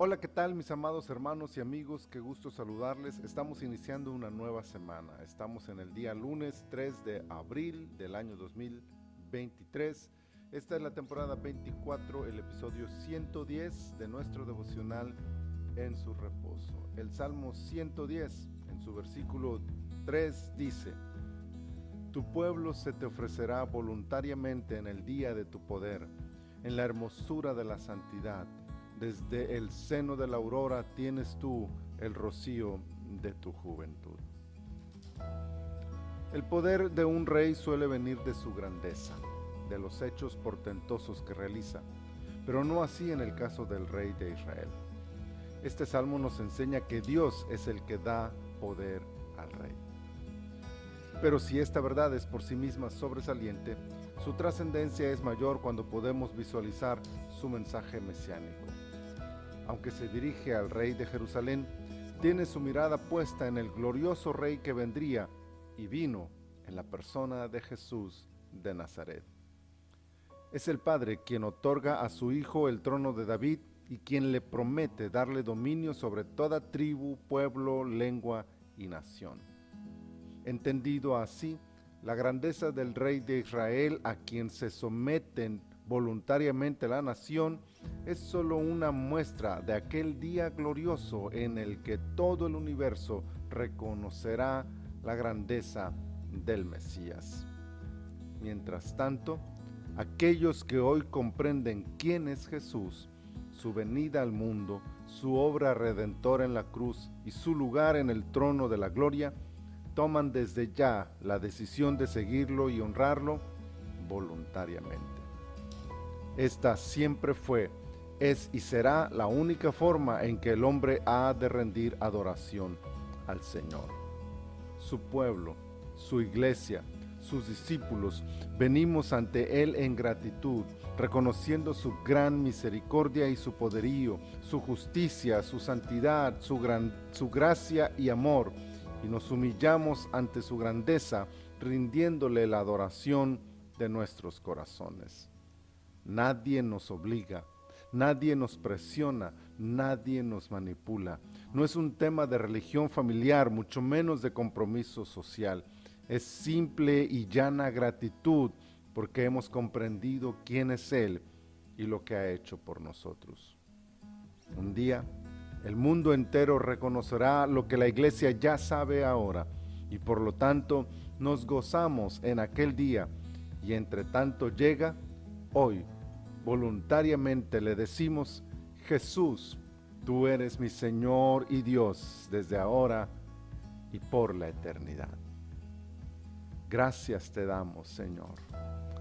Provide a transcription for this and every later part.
Hola, ¿qué tal mis amados hermanos y amigos? Qué gusto saludarles. Estamos iniciando una nueva semana. Estamos en el día lunes 3 de abril del año 2023. Esta es la temporada 24, el episodio 110 de nuestro devocional en su reposo. El Salmo 110, en su versículo 3, dice, Tu pueblo se te ofrecerá voluntariamente en el día de tu poder, en la hermosura de la santidad desde el seno de la aurora tienes tú el rocío de tu juventud. El poder de un rey suele venir de su grandeza, de los hechos portentosos que realiza, pero no así en el caso del rey de Israel. Este salmo nos enseña que Dios es el que da poder al rey. Pero si esta verdad es por sí misma sobresaliente, su trascendencia es mayor cuando podemos visualizar su mensaje mesiánico aunque se dirige al rey de Jerusalén, tiene su mirada puesta en el glorioso rey que vendría y vino en la persona de Jesús de Nazaret. Es el Padre quien otorga a su Hijo el trono de David y quien le promete darle dominio sobre toda tribu, pueblo, lengua y nación. Entendido así, la grandeza del Rey de Israel a quien se someten voluntariamente la nación es sólo una muestra de aquel día glorioso en el que todo el universo reconocerá la grandeza del Mesías. Mientras tanto, aquellos que hoy comprenden quién es Jesús, su venida al mundo, su obra redentora en la cruz y su lugar en el trono de la gloria, toman desde ya la decisión de seguirlo y honrarlo voluntariamente. Esta siempre fue, es y será la única forma en que el hombre ha de rendir adoración al Señor. Su pueblo, su iglesia, sus discípulos, venimos ante Él en gratitud, reconociendo su gran misericordia y su poderío, su justicia, su santidad, su, gran, su gracia y amor, y nos humillamos ante su grandeza, rindiéndole la adoración de nuestros corazones. Nadie nos obliga, nadie nos presiona, nadie nos manipula. No es un tema de religión familiar, mucho menos de compromiso social. Es simple y llana gratitud porque hemos comprendido quién es Él y lo que ha hecho por nosotros. Un día, el mundo entero reconocerá lo que la iglesia ya sabe ahora y por lo tanto nos gozamos en aquel día y entre tanto llega hoy voluntariamente le decimos, Jesús, tú eres mi Señor y Dios desde ahora y por la eternidad. Gracias te damos, Señor.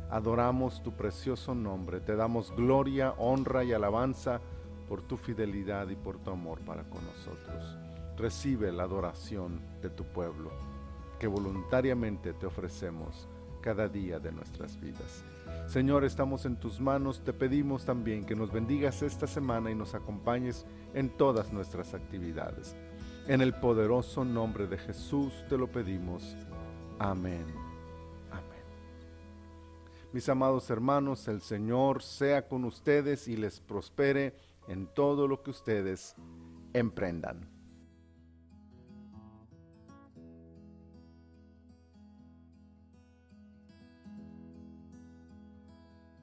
Adoramos tu precioso nombre, te damos gloria, honra y alabanza por tu fidelidad y por tu amor para con nosotros. Recibe la adoración de tu pueblo, que voluntariamente te ofrecemos cada día de nuestras vidas. Señor, estamos en tus manos, te pedimos también que nos bendigas esta semana y nos acompañes en todas nuestras actividades. En el poderoso nombre de Jesús te lo pedimos. Amén. Amén. Mis amados hermanos, el Señor sea con ustedes y les prospere en todo lo que ustedes emprendan.